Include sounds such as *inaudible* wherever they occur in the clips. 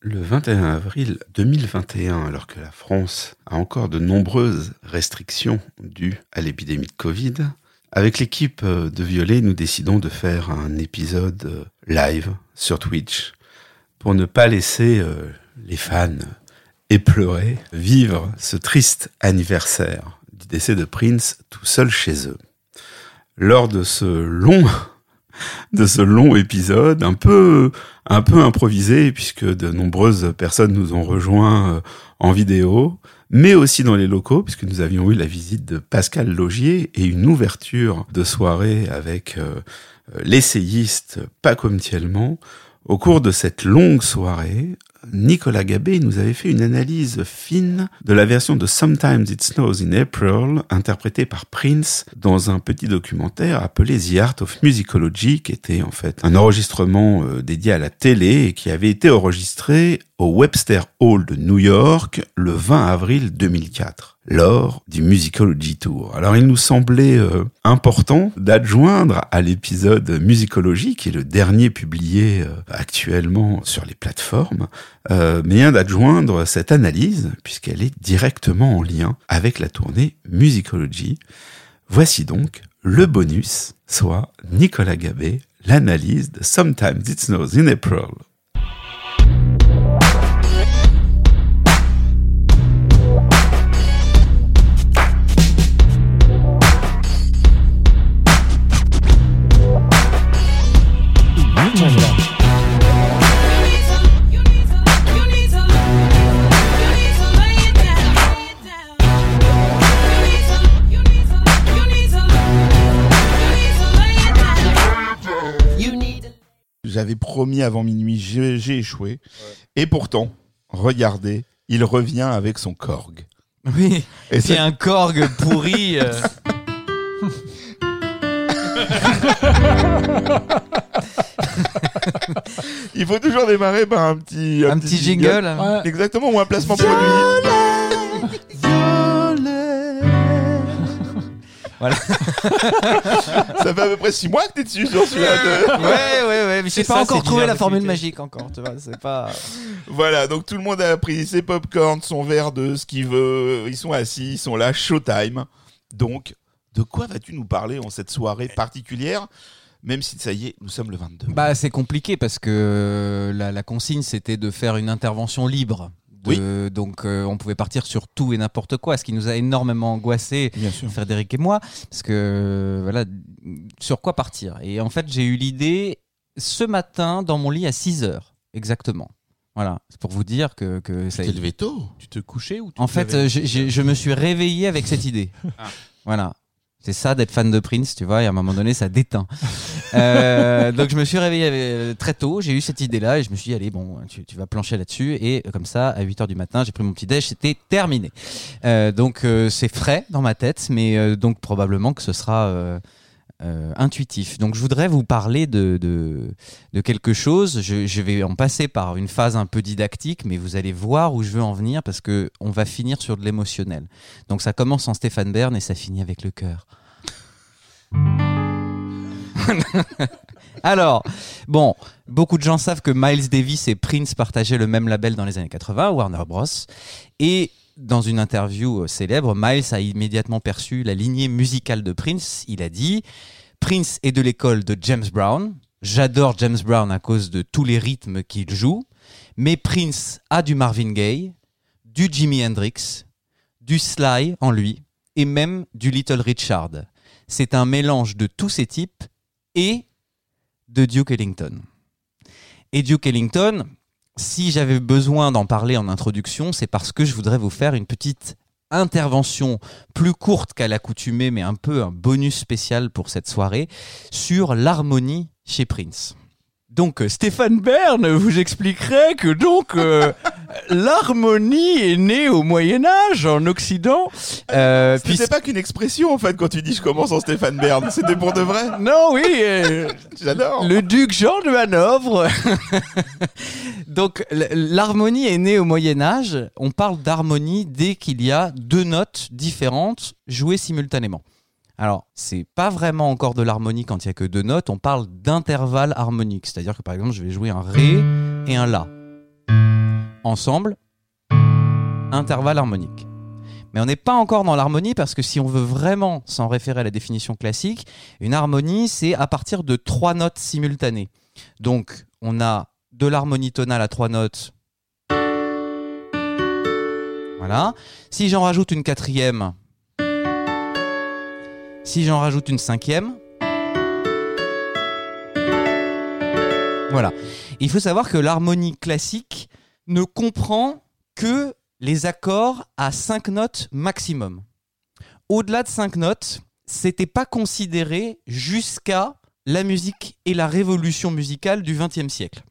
Le 21 avril 2021, alors que la France a encore de nombreuses restrictions dues à l'épidémie de Covid, avec l'équipe de Violet, nous décidons de faire un épisode live sur Twitch pour ne pas laisser euh, les fans éplorés vivre ce triste anniversaire du décès de Prince tout seul chez eux. Lors de ce long de ce long épisode, un peu, un peu improvisé, puisque de nombreuses personnes nous ont rejoints euh, en vidéo, mais aussi dans les locaux, puisque nous avions eu la visite de Pascal Logier et une ouverture de soirée avec euh, l'essayiste Paco. Au cours de cette longue soirée, Nicolas Gabé nous avait fait une analyse fine de la version de Sometimes It Snows in April, interprétée par Prince dans un petit documentaire appelé The Art of Musicology, qui était en fait un enregistrement euh, dédié à la télé et qui avait été enregistré au Webster Hall de New York le 20 avril 2004 lors du Musicology Tour. Alors il nous semblait euh, important d'adjoindre à l'épisode Musicology, qui est le dernier publié euh, actuellement sur les plateformes, euh, mais d'adjoindre cette analyse, puisqu'elle est directement en lien avec la tournée Musicology. Voici donc le bonus, soit Nicolas Gabé, l'analyse de Sometimes It Snows in April. J'avais promis avant minuit, j'ai échoué. Et pourtant, regardez, il revient avec son Korg. Oui, et c'est un Korg pourri. Euh. il faut toujours démarrer par un petit un, petit, jingle, exactement ou un placement produit Voilà. *laughs* ça fait à peu près 6 mois que t'es dessus sur celui-là. Ouais, ouais, ouais. Mais j'ai pas encore trouvé la formule magique encore. Tu vois, c'est pas. Voilà, donc tout le monde a pris ses popcorn, son verre de ce qu'il veut. Ils sont assis, ils sont là, showtime. Donc, de quoi vas-tu nous parler en cette soirée particulière? Même si ça y est, nous sommes le 22. Bah, c'est compliqué parce que la, la consigne c'était de faire une intervention libre oui. Donc euh, on pouvait partir sur tout et n'importe quoi, ce qui nous a énormément angoissé, Frédéric et moi, parce que voilà, sur quoi partir. Et en fait, j'ai eu l'idée ce matin dans mon lit à 6 heures, exactement. Voilà, c'est pour vous dire que, que ça. Tu t'es levé tôt? Tu te couchais ou tu En fait, je me suis réveillé avec cette idée. Ah. Voilà. C'est ça d'être fan de Prince, tu vois, et à un moment donné, ça déteint. euh, *laughs* donc je me suis réveillé euh, très tôt, j'ai eu cette idée-là, et je me suis dit, allez, bon, tu, tu vas plancher là-dessus, et comme ça, à 8h du matin, j'ai pris mon petit déj, c'était terminé. Euh, donc euh, c'est frais dans ma tête, mais euh, donc probablement que ce sera euh, intuitif. Donc je voudrais vous parler de, de, quelque chose. Je, vais en passer par une phase un peu didactique, mais vous allez voir où je veux en venir parce que on va finir sur de l'émotionnel. Donc ça commence en Stéphane Bern et ça finit avec le cœur. *laughs* Alors, bon, beaucoup de gens savent que Miles Davis et Prince partageaient le même label dans les années 80, Warner Bros. Et dans une interview euh, célèbre, Miles a immédiatement perçu la lignée musicale de Prince. Il a dit Prince est de l'école de James Brown. J'adore James Brown à cause de tous les rythmes qu'il joue. Mais Prince a du Marvin Gaye, du Jimi Hendrix, du Sly en lui et même du Little Richard. C'est un mélange de tous ces types et de Duke Ellington. Et Duke Ellington, si j'avais besoin d'en parler en introduction, c'est parce que je voudrais vous faire une petite intervention plus courte qu'à l'accoutumée, mais un peu un bonus spécial pour cette soirée, sur l'harmonie chez Prince. Donc euh, Stéphane Bern vous expliquerait que donc euh, *laughs* l'harmonie est née au Moyen Âge en Occident. Euh, puis c'est pas qu'une expression en fait quand tu dis je commence en Stéphane Bern, c'était pour de vrai. Non oui, euh, *laughs* j'adore. Le duc Jean de Hanovre. *laughs* donc l'harmonie est née au Moyen Âge. On parle d'harmonie dès qu'il y a deux notes différentes jouées simultanément. Alors, c'est pas vraiment encore de l'harmonie quand il y a que deux notes, on parle d'intervalle harmonique, c'est-à-dire que par exemple, je vais jouer un ré et un la. Ensemble, intervalle harmonique. Mais on n'est pas encore dans l'harmonie parce que si on veut vraiment s'en référer à la définition classique, une harmonie, c'est à partir de trois notes simultanées. Donc, on a de l'harmonie tonale à trois notes. Voilà. Si j'en rajoute une quatrième, si j'en rajoute une cinquième, voilà. Il faut savoir que l'harmonie classique ne comprend que les accords à 5 notes maximum. Au-delà de 5 notes, c'était pas considéré jusqu'à la musique et la révolution musicale du XXe siècle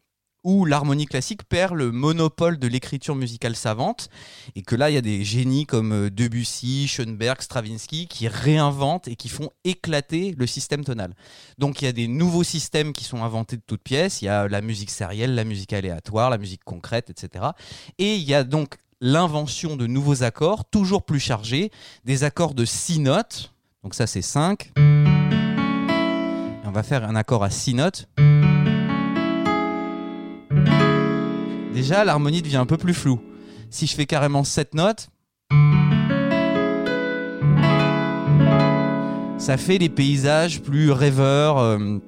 où l'harmonie classique perd le monopole de l'écriture musicale savante, et que là, il y a des génies comme euh, Debussy, Schoenberg, Stravinsky qui réinventent et qui font éclater le système tonal. Donc il y a des nouveaux systèmes qui sont inventés de toutes pièces, il y a la musique sérielle, la musique aléatoire, la musique concrète, etc. Et il y a donc l'invention de nouveaux accords, toujours plus chargés, des accords de six notes, donc ça c'est 5. On va faire un accord à six notes. Déjà l'harmonie devient un peu plus floue. Si je fais carrément 7 notes, ça fait des paysages plus rêveurs. Euh,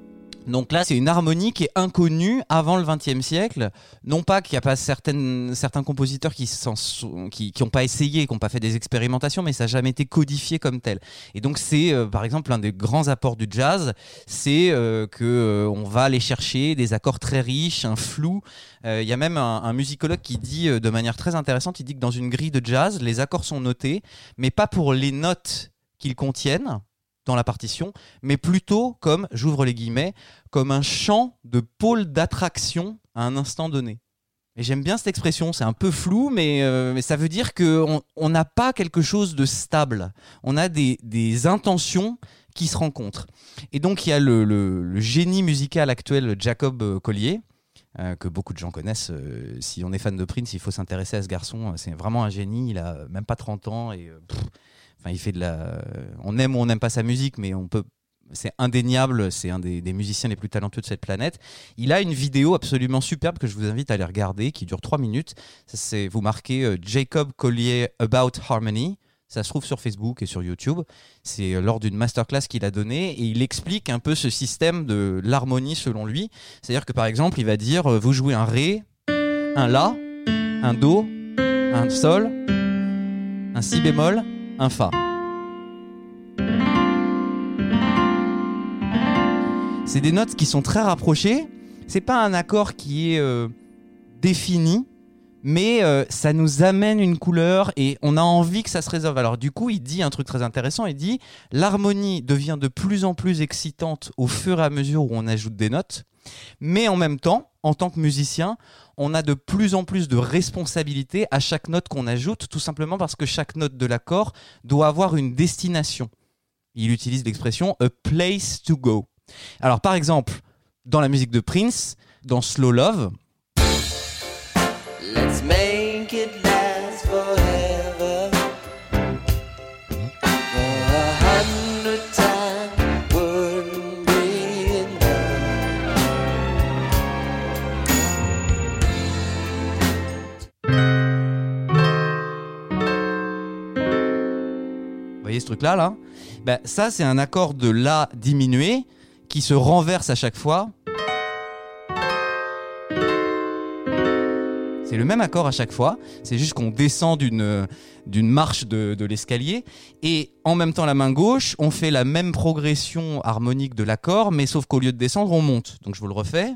donc là, c'est une harmonie qui est inconnue avant le XXe siècle. Non pas qu'il n'y a pas certaines, certains compositeurs qui n'ont qui, qui pas essayé, qui n'ont pas fait des expérimentations, mais ça n'a jamais été codifié comme tel. Et donc c'est, euh, par exemple, un des grands apports du jazz, c'est euh, euh, va aller chercher des accords très riches, un flou. Il y a même un musicologue qui dit de manière très intéressante, il dit que dans une grille de jazz, les accords sont notés, mais pas pour les notes qu'ils contiennent, dans la partition, mais plutôt comme, j'ouvre les guillemets, comme un champ de pôle d'attraction à un instant donné. Et j'aime bien cette expression, c'est un peu flou, mais, euh, ça veut dire qu'on n'a pas quelque chose de stable. On a des, intentions qui se rencontrent. Et donc il y a le, génie musical actuel Jacob Collier, euh, que beaucoup de gens connaissent. Euh, si on est fan de Prince, il faut s'intéresser à ce garçon. C'est vraiment un génie, il a même pas 30 ans et... Enfin, il fait de la. On aime ou on n'aime pas sa musique, mais on peut. C'est indéniable, c'est un des, musiciens les plus talentueux de cette planète. Il a une vidéo absolument superbe que je vous invite à aller regarder, qui dure 3 minutes. C'est vous marquez euh, Jacob Collier About Harmony. Ça se trouve sur Facebook et sur YouTube. C'est euh, lors d'une masterclass qu'il a donnée et il explique un peu ce système de l'harmonie selon lui. C'est-à-dire que par exemple, il va dire euh, vous jouez un ré, un la, un do, un sol, un si bémol, un Fa. C'est des notes qui sont très rapprochées. C'est pas un accord qui est euh, défini, mais euh, ça nous amène une couleur et on a envie que ça se résolve. Alors du coup, il dit un truc très intéressant. Il dit l'harmonie devient de plus en plus excitante au fur et à mesure où on ajoute des notes, mais en même temps, en tant que musicien, on a de plus en plus de responsabilités à chaque note qu'on ajoute, tout simplement parce que chaque note de l'accord doit avoir une destination. Il utilise l'expression a place to go. Alors par exemple, dans la musique de Prince, dans Slow Love, ce truc-là, là, ben, ça, c'est un accord de La diminué qui se renverse à chaque fois. C'est le même accord à chaque fois, c'est juste qu'on descend d'une, d'une marche de l'escalier, et en même temps la main gauche, on fait la même progression harmonique de l'accord, mais sauf qu'au lieu de descendre, on monte. Donc je vous le refais.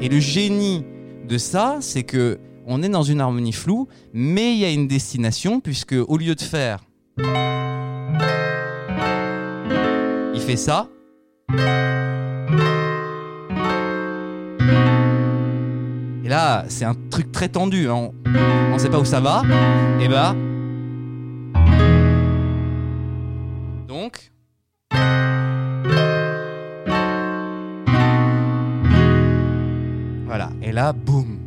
Et le génie de ça, c'est que on est dans une harmonie floue, mais il y a une destination, puisque au lieu de faire. Il fait ça. Et là, c'est un truc très tendu. Hein. On ne sait pas où ça va. Et bah. Donc. Voilà. Et là, boum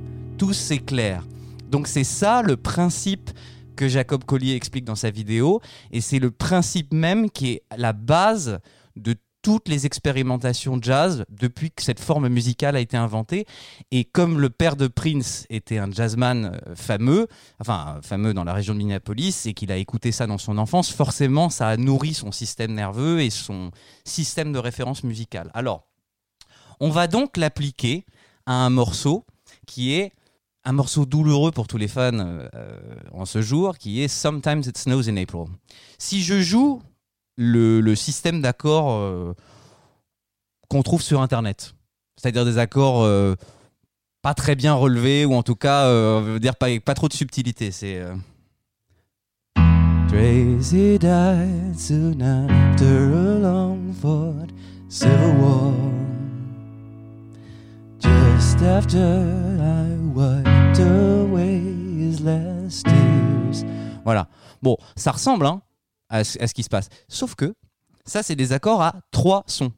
tout s'éclaire. Donc c'est ça le principe que Jacob Collier explique dans sa vidéo, et c'est le principe même qui est la base de toutes les expérimentations jazz depuis que cette forme musicale a été inventée. Et comme le père de Prince était un jazzman euh, fameux, enfin fameux dans la région de Minneapolis, et qu'il a écouté ça dans son enfance, forcément ça a nourri son système nerveux et son système de référence musicale. Alors, on va donc l'appliquer à un morceau qui est un morceau douloureux pour tous les fans euh, en ce jour, qui est Sometimes It Snows in April. Si je joue le, système d'accords euh, qu'on trouve sur Internet, c'est-à-dire des accords euh, pas très bien relevés, ou en tout cas, dire pas, trop de subtilité, c'est... Voilà. Bon, ça ressemble hein, à, à ce qui se passe. Sauf que ça, c'est des accords à trois sons.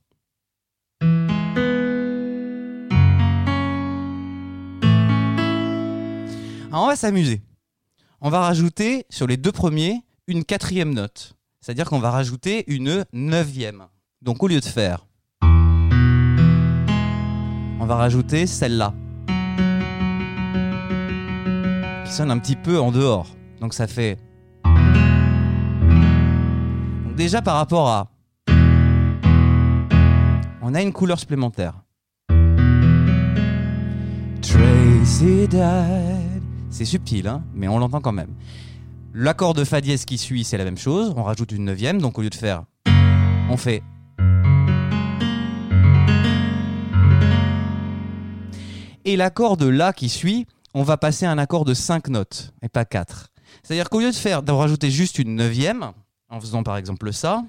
Alors, on va s'amuser. On va rajouter sur les deux premiers une quatrième note. C'est-à-dire qu'on va rajouter une neuvième. Donc au lieu de faire, on va rajouter celle-là. Qui sonne un petit peu en dehors. Donc ça fait... Déjà par rapport à... On a une couleur supplémentaire. Tracy. C'est subtil, hein, mais on l'entend quand même. L'accord de Fa dièse qui suit, c'est la même chose. On rajoute une neuvième, donc au lieu de faire, on fait. Et l'accord de La qui suit, on va passer à un accord de 5 notes, et pas 4. C'est-à-dire qu'au lieu de faire, de rajouter juste une neuvième, en faisant par exemple ça,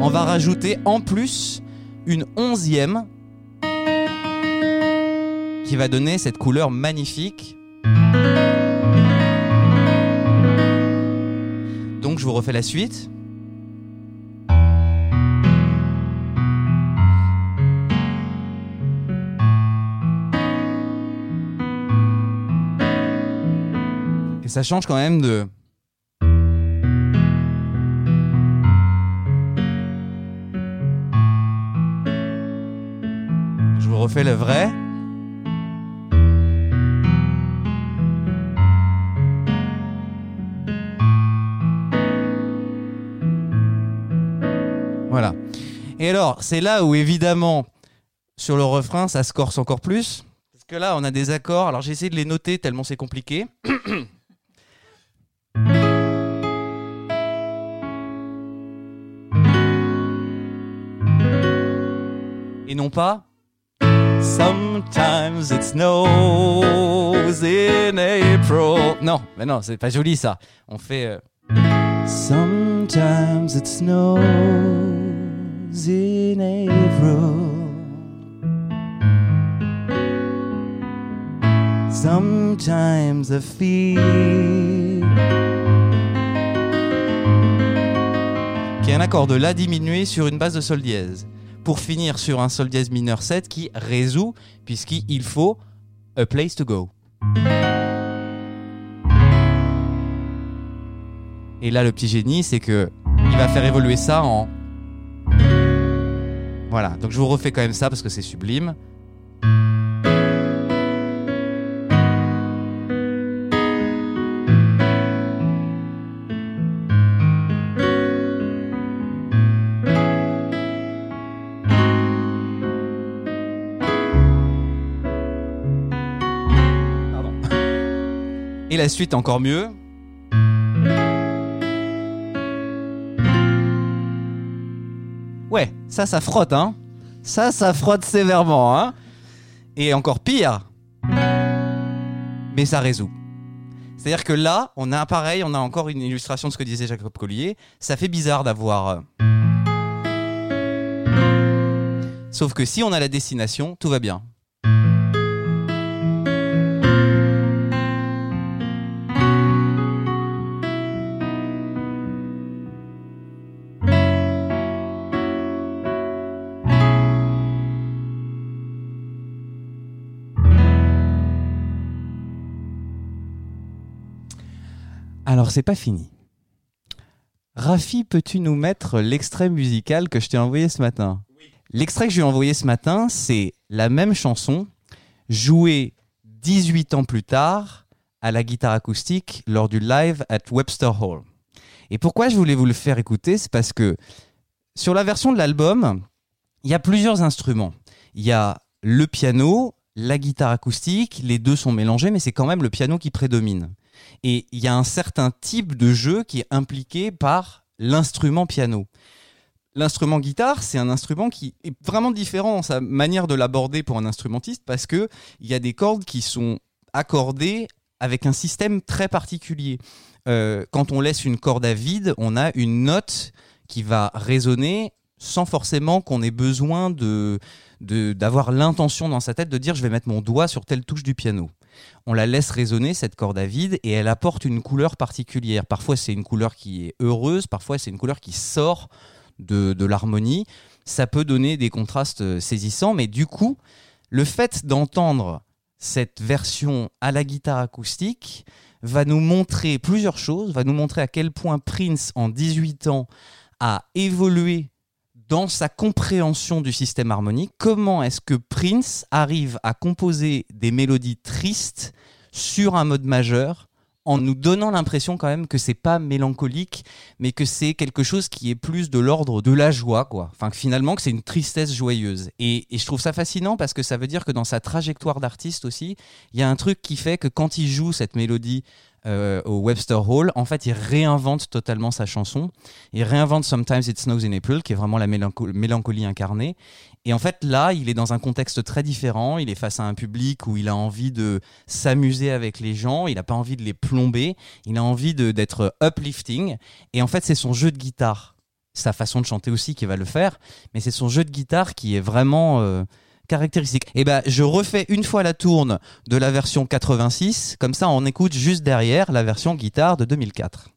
on va rajouter en plus une onzième qui va donner cette couleur magnifique. Donc je vous refais la suite. Ça change quand même de... Je vous refais le vrai. Voilà. Et alors, c'est là où évidemment, sur le refrain, ça se corse encore plus. Parce que là, on a des accords. Alors, j'ai essayé de les noter tellement c'est compliqué. *clears throat* Et non pas. Sometimes it snows in April. Non, mais non, c'est pas joli ça. On fait. euh, Sometimes it snows in April. Sometimes I feel. Qui est un accord de La diminué sur une base de Sol dièse. Pour finir sur un Sol dièse mineur 7 qui résout, puisqu'il faut A Place to Go. Et là, le petit génie, c'est que il va faire évoluer ça en. Voilà. Donc je vous refais quand même ça parce que c'est sublime. Suite encore mieux. Ouais, ça, ça frotte, hein. Ça, ça frotte sévèrement, hein. Et encore pire, mais ça résout. C'est-à-dire que là, on a pareil, on a encore une illustration de ce que disait Jacob Collier. Ça fait bizarre d'avoir. euh, Sauf que si on a la destination, tout va bien. Alors, c'est pas fini. Rafi, peux-tu nous mettre l'extrait musical que je t'ai envoyé ce matin? L'extrait que je lui ai envoyé ce matin, c'est la même chanson jouée 18 ans plus tard à la guitare acoustique lors du live at Webster Hall. Et pourquoi je voulais vous le faire écouter C'est parce que sur la version de l'album, il y a plusieurs instruments. Il y a le piano, la guitare acoustique, les deux sont mélangés, mais c'est quand même le piano qui prédomine. Et il y a un certain type de jeu qui est impliqué par l'instrument piano. L'instrument guitare, c'est un instrument qui est vraiment différent dans sa manière de l'aborder pour un instrumentiste parce que il y a des cordes qui sont accordées avec un système très particulier. Euh, quand on laisse une corde à vide, on a une note qui va résonner sans forcément qu'on ait besoin de d'avoir l'intention dans sa tête de dire je vais mettre mon doigt sur telle touche du piano. On la laisse résonner cette corde à vide et elle apporte une couleur particulière. Parfois c'est une couleur qui est heureuse, parfois c'est une couleur qui sort de, de l'harmonie. Ça peut donner des contrastes euh, saisissants, mais du coup, le fait d'entendre cette version à la guitare acoustique va nous montrer plusieurs choses, va nous montrer à quel point Prince, en 18 ans, a évolué dans sa compréhension du système harmonique. Comment est-ce que Prince arrive à composer des mélodies tristes sur un mode majeur en nous donnant l'impression quand même que c'est pas mélancolique, mais que c'est quelque chose qui est plus de l'ordre de la joie, quoi. Enfin, finalement, que c'est une tristesse joyeuse. Et, je trouve ça fascinant parce que ça veut dire que dans sa trajectoire d'artiste aussi, il y a un truc qui fait que quand il joue cette mélodie euh, au Webster Hall, en fait, il réinvente totalement sa chanson. Il réinvente Sometimes It Snows in April, qui est vraiment la mélancolie incarnée. Et en fait, là, il est dans un contexte très différent. Il est face à un public où il a envie de s'amuser avec les gens. Il n'a pas envie de les plomber. Il a envie d'être uplifting. Et en fait, c'est son jeu de guitare, sa façon de chanter aussi qui va le faire. Mais c'est son jeu de guitare qui est vraiment euh, caractéristique. Et eh ben, je refais une fois la tourne de la version 86. Comme ça, on écoute juste derrière la version guitare de 2004.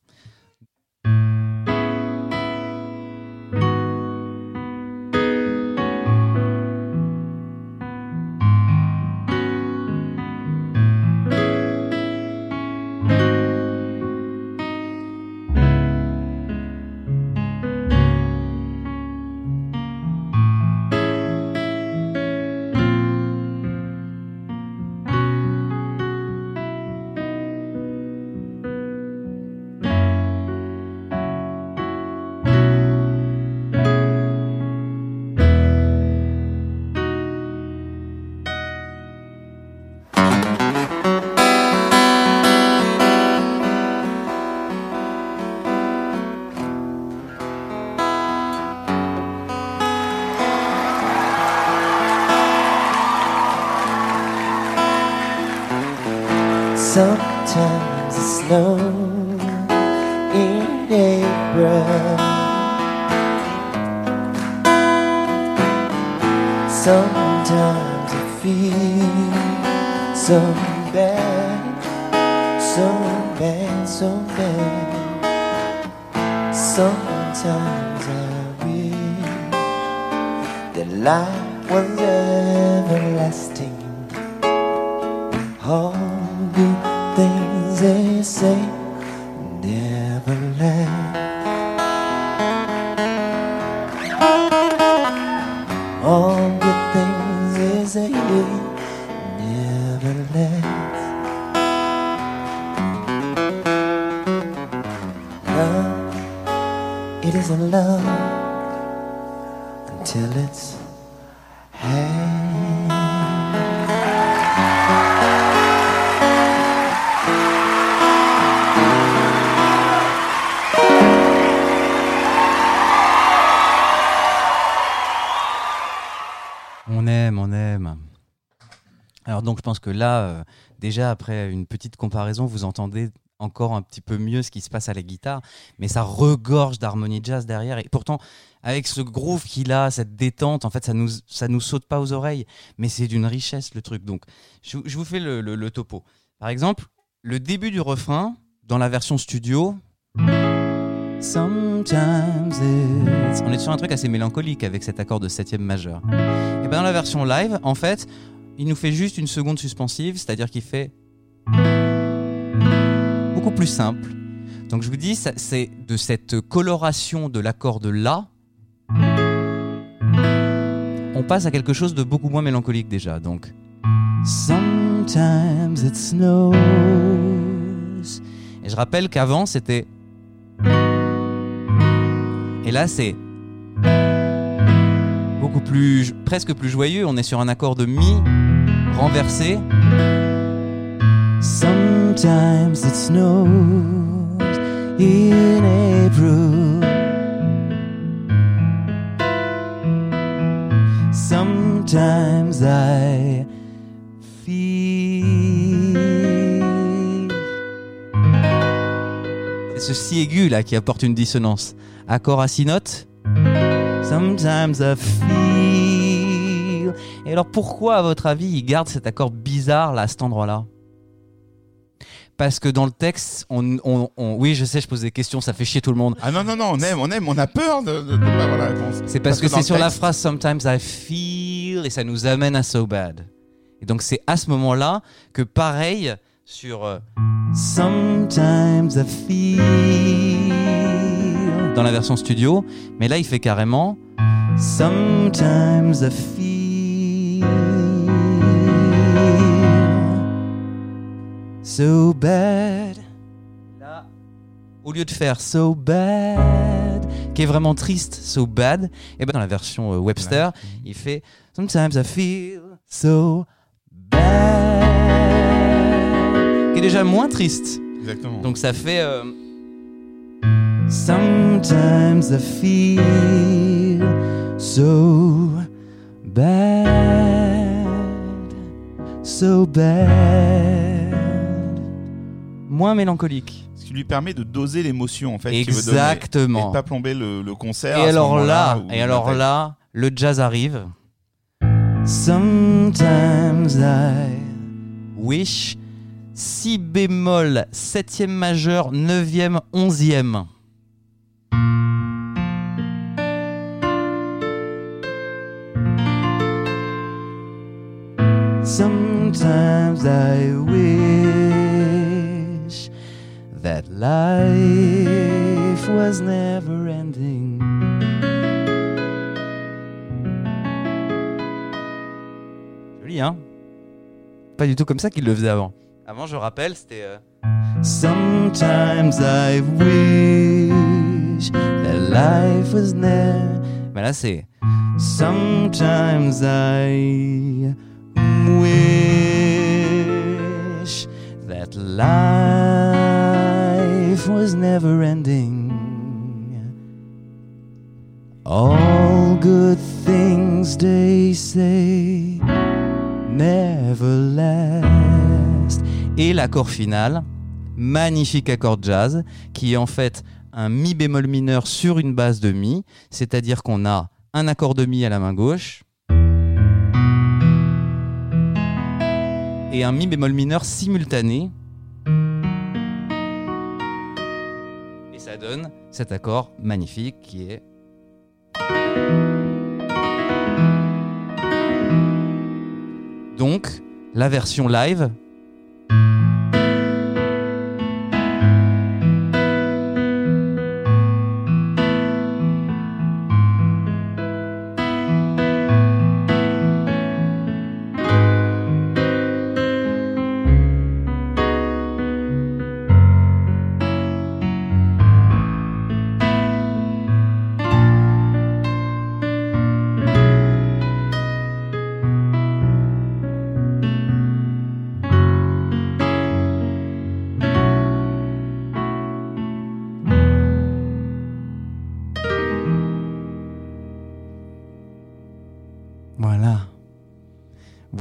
Never last. All good things they say never last. Love, it isn't love until it's pense que là, euh, déjà après une petite comparaison, vous entendez encore un petit peu mieux ce qui se passe à la guitare, mais ça regorge d'harmonie jazz derrière. Et pourtant, avec ce groove qu'il a, cette détente, en fait, ça nous, ça nous saute pas aux oreilles, mais c'est d'une richesse le truc. Donc, je, vous fais le, topo. Par exemple, le début du refrain, dans la version studio, Sometimes On est sur un truc assez mélancolique avec cet accord de septième majeur. Et bien dans la version live, en fait, il nous fait juste une seconde suspensive, c'est-à-dire qu'il fait beaucoup plus simple, Donc je vous dis, c'est de cette coloration de l'accord de La, on passe à quelque chose de beaucoup moins mélancolique déjà. Donc, Sometimes it snows. Et je rappelle qu'avant c'était. Et là c'est beaucoup plus, presque plus joyeux. On est sur un accord de mi renversé. Sometimes it snows in April. Sometimes I feel. C'est ce si aigu là qui apporte une dissonance. Accord à six notes. Sometimes I feel. Et alors pourquoi, à votre avis, il garde cet accord bizarre là, à cet endroit-là? Parce que dans le texte, on, on- on- oui, je sais, je pose des questions, ça fait chier tout le monde. Ah non, non, non, on aime, on aime, on a peur de ne pas avoir la réponse. C'est parce, que, c'est sur la phrase Sometimes I feel et ça nous amène à So Bad. Et donc c'est à ce moment-là que pareil sur euh, Sometimes I feel dans la version studio, mais là il fait carrément Sometimes I feel so bad. Là, au lieu de faire so bad, qui est vraiment triste, so bad, et ben dans la version euh, Webster, il fait Sometimes I feel so bad, qui est déjà moins triste. Exactement. Donc ça fait euh, Sometimes I feel so bad, so bad, moins mélancolique. Ce qui lui permet de doser l'émotion en fait. donner, Exactement. Et de pas plomber le, le concert. Et à alors là, et alors là, le jazz arrive. Sometimes I wish si bémol septième majeur neuvième onzième. Sometimes I wish that life was never ending. Joli, hein? Pas du tout comme ça qu'il le faisait avant. Avant, je rappelle, c'était. euh, Sometimes I wish that life was never. Mais là, c'est. Sometimes I that life was never ending. All good things they say never last. Et l'accord final, magnifique accord jazz, qui est en fait un mi bémol mineur sur une base de mi, c'est-à-dire qu'on a un accord de mi à la main gauche et un mi bémol mineur simultané. Et ça donne cet accord magnifique qui est donc la version live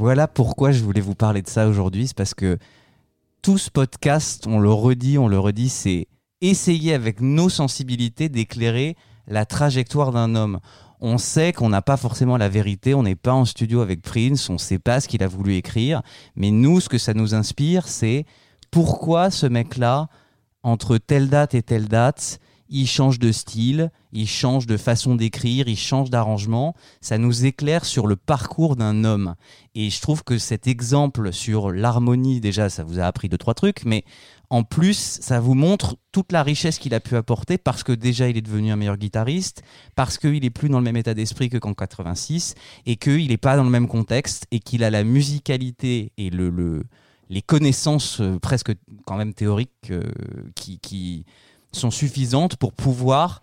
Voilà pourquoi je voulais vous parler de ça aujourd'hui. C'est parce que tout ce podcast, on le redit, on le redit, c'est essayer avec nos sensibilités d'éclairer la trajectoire d'un homme. On sait qu'on n'a pas forcément la vérité, on n'est pas en studio avec Prince, on ne sait pas ce qu'il a voulu écrire, mais nous, ce que ça nous inspire, c'est pourquoi ce mec-là, entre telle date et telle date, il change de style, il change de façon d'écrire, il change d'arrangement. Ça nous éclaire sur le parcours d'un homme. Et je trouve que cet exemple sur l'harmonie, déjà, ça vous a appris deux, trois trucs, mais en plus, ça vous montre toute la richesse qu'il a pu apporter parce que déjà il est devenu un meilleur guitariste, parce qu'il est plus dans le même état d'esprit que qu'en 86 et qu'il n'est pas dans le même contexte et qu'il a la musicalité et le, le les connaissances euh, presque quand même théoriques euh, qui sont suffisantes pour pouvoir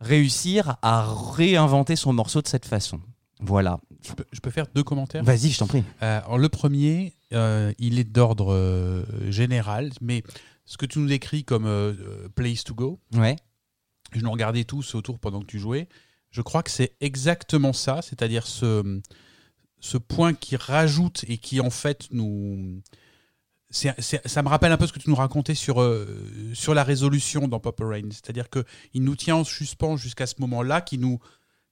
réussir à réinventer son morceau de cette façon. Voilà. Je peux, je peux faire deux commentaires Vas-y, je t'en prie. Euh, alors, le premier, euh, il est d'ordre euh, général, mais ce que tu nous décris comme place to go, Ouais. je nous regardais tous autour pendant que tu jouais. Je crois que c'est exactement ça, c'est-à-dire ce, ce point qui rajoute et qui en fait nous. Ça me rappelle un peu ce que tu nous racontais sur, euh, sur la résolution dans Pop Rain. C'est-à-dire qu'il nous tient en suspens jusqu'à ce moment-là, qui, nous,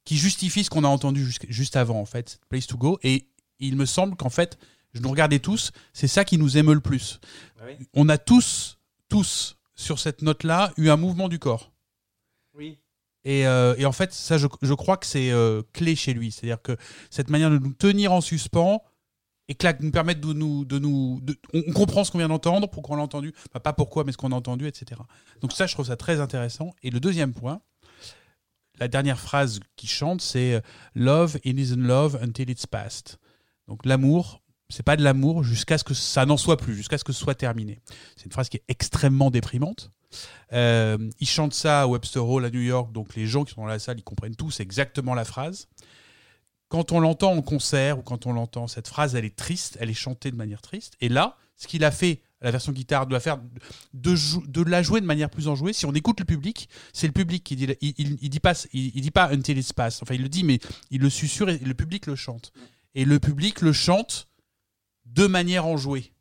qui justifie ce qu'on a entendu juste avant, en fait, cette Place to Go. Et il me semble qu'en fait, je nous regardais tous, c'est ça qui nous émeut le plus. On a tous, tous, sur cette note-là, eu un mouvement du corps. Oui. Et, euh, et en fait, ça, je, je crois que c'est euh, clé chez lui. C'est-à-dire que cette manière de nous tenir en suspens et clac, nous permettre de nous. De nous de- on, comprend ce qu'on vient d'entendre, pourquoi on l'a entendu, pas pourquoi, mais ce qu'on a entendu, etc. Donc, ça, je trouve ça très intéressant. Et le deuxième point, la dernière phrase qui chante, c'est euh, Love, it isn't love until it's past. Donc, l'amour, c'est pas de l'amour jusqu'à ce que ça n'en soit plus, jusqu'à ce que ce soit terminé. C'est une phrase qui est extrêmement déprimante. Euh, il chante ça à Webster Hall à New York, donc les gens qui sont dans la salle, ils comprennent tous exactement la phrase. Quand on l'entend en concert ou quand on l'entend, cette phrase, elle est triste, elle est chantée de manière triste. Et là, ce qu'il a fait, la version guitare, la faire, de, la jouer de manière plus enjouée. Si on écoute le public, c'est le public qui dit, il, il, il dit pas, il, il dit pas until it's past. Enfin, il le dit, mais il le susurre et le public le chante. Et le public le chante de manière enjouée.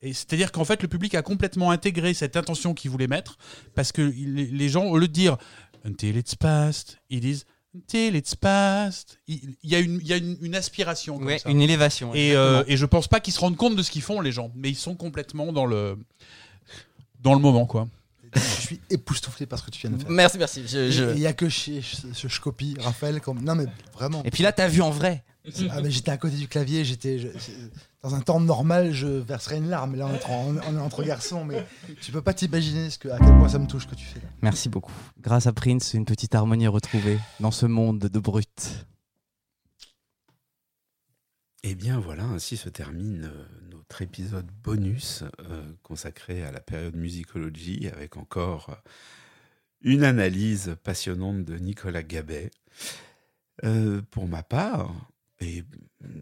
Et c'est-à-dire qu'en fait, le public a complètement intégré cette intention qu'il voulait mettre, parce que les gens, au lieu de dire Until it's past, ils disent Until it's past. Il il y a une, il y a une, une aspiration comme Ouais, ça. une élévation. Et, euh, et je pense pas qu'ils se rendent compte de ce qu'ils font, les gens, mais ils sont complètement dans le, dans le moment, quoi. Je suis époustouflé par ce que tu viens de faire. Merci, merci. je- je- Il n'y a que chez ce, ce je copie, Raphaël. Comme... Non, mais vraiment. Et puis là, t'as vu en vrai. Ah, mais j'étais à côté du clavier. J'étais je- c'est- dans un temps normal, je verserais une larme. Là, on est entre, on est entre garçons, mais tu peux pas t'imaginer ce que, à quel point ça me touche ce que tu fais. là. Merci beaucoup. Grâce à Prince, une petite harmonie retrouvée dans ce monde de brut. Eh bien voilà, ainsi se termine euh, notre épisode bonus euh, consacré à la période musicologie avec encore euh, une analyse passionnante de Nicolas Gabet. Euh, pour ma part, et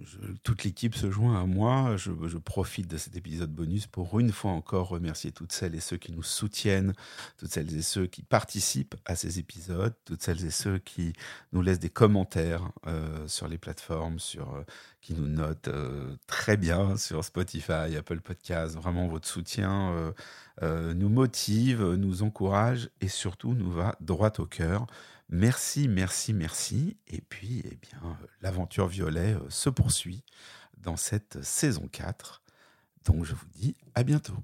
je- toute l'équipe se joint à moi, je, profite de cet épisode bonus pour une fois encore remercier toutes celles et ceux qui nous soutiennent, toutes celles et ceux qui participent à ces épisodes, toutes celles et ceux qui nous laissent des commentaires euh, sur les plateformes, sur euh, qui nous notent euh, très bien sur Spotify, Apple Podcasts. Vraiment, votre soutien nous motive, nous encourage et surtout nous va droit au cœur. Merci, merci, merci. Et puis, eh bien, euh, l'aventure violet euh, se poursuit dans cette saison 4. Donc, je vous dis à bientôt.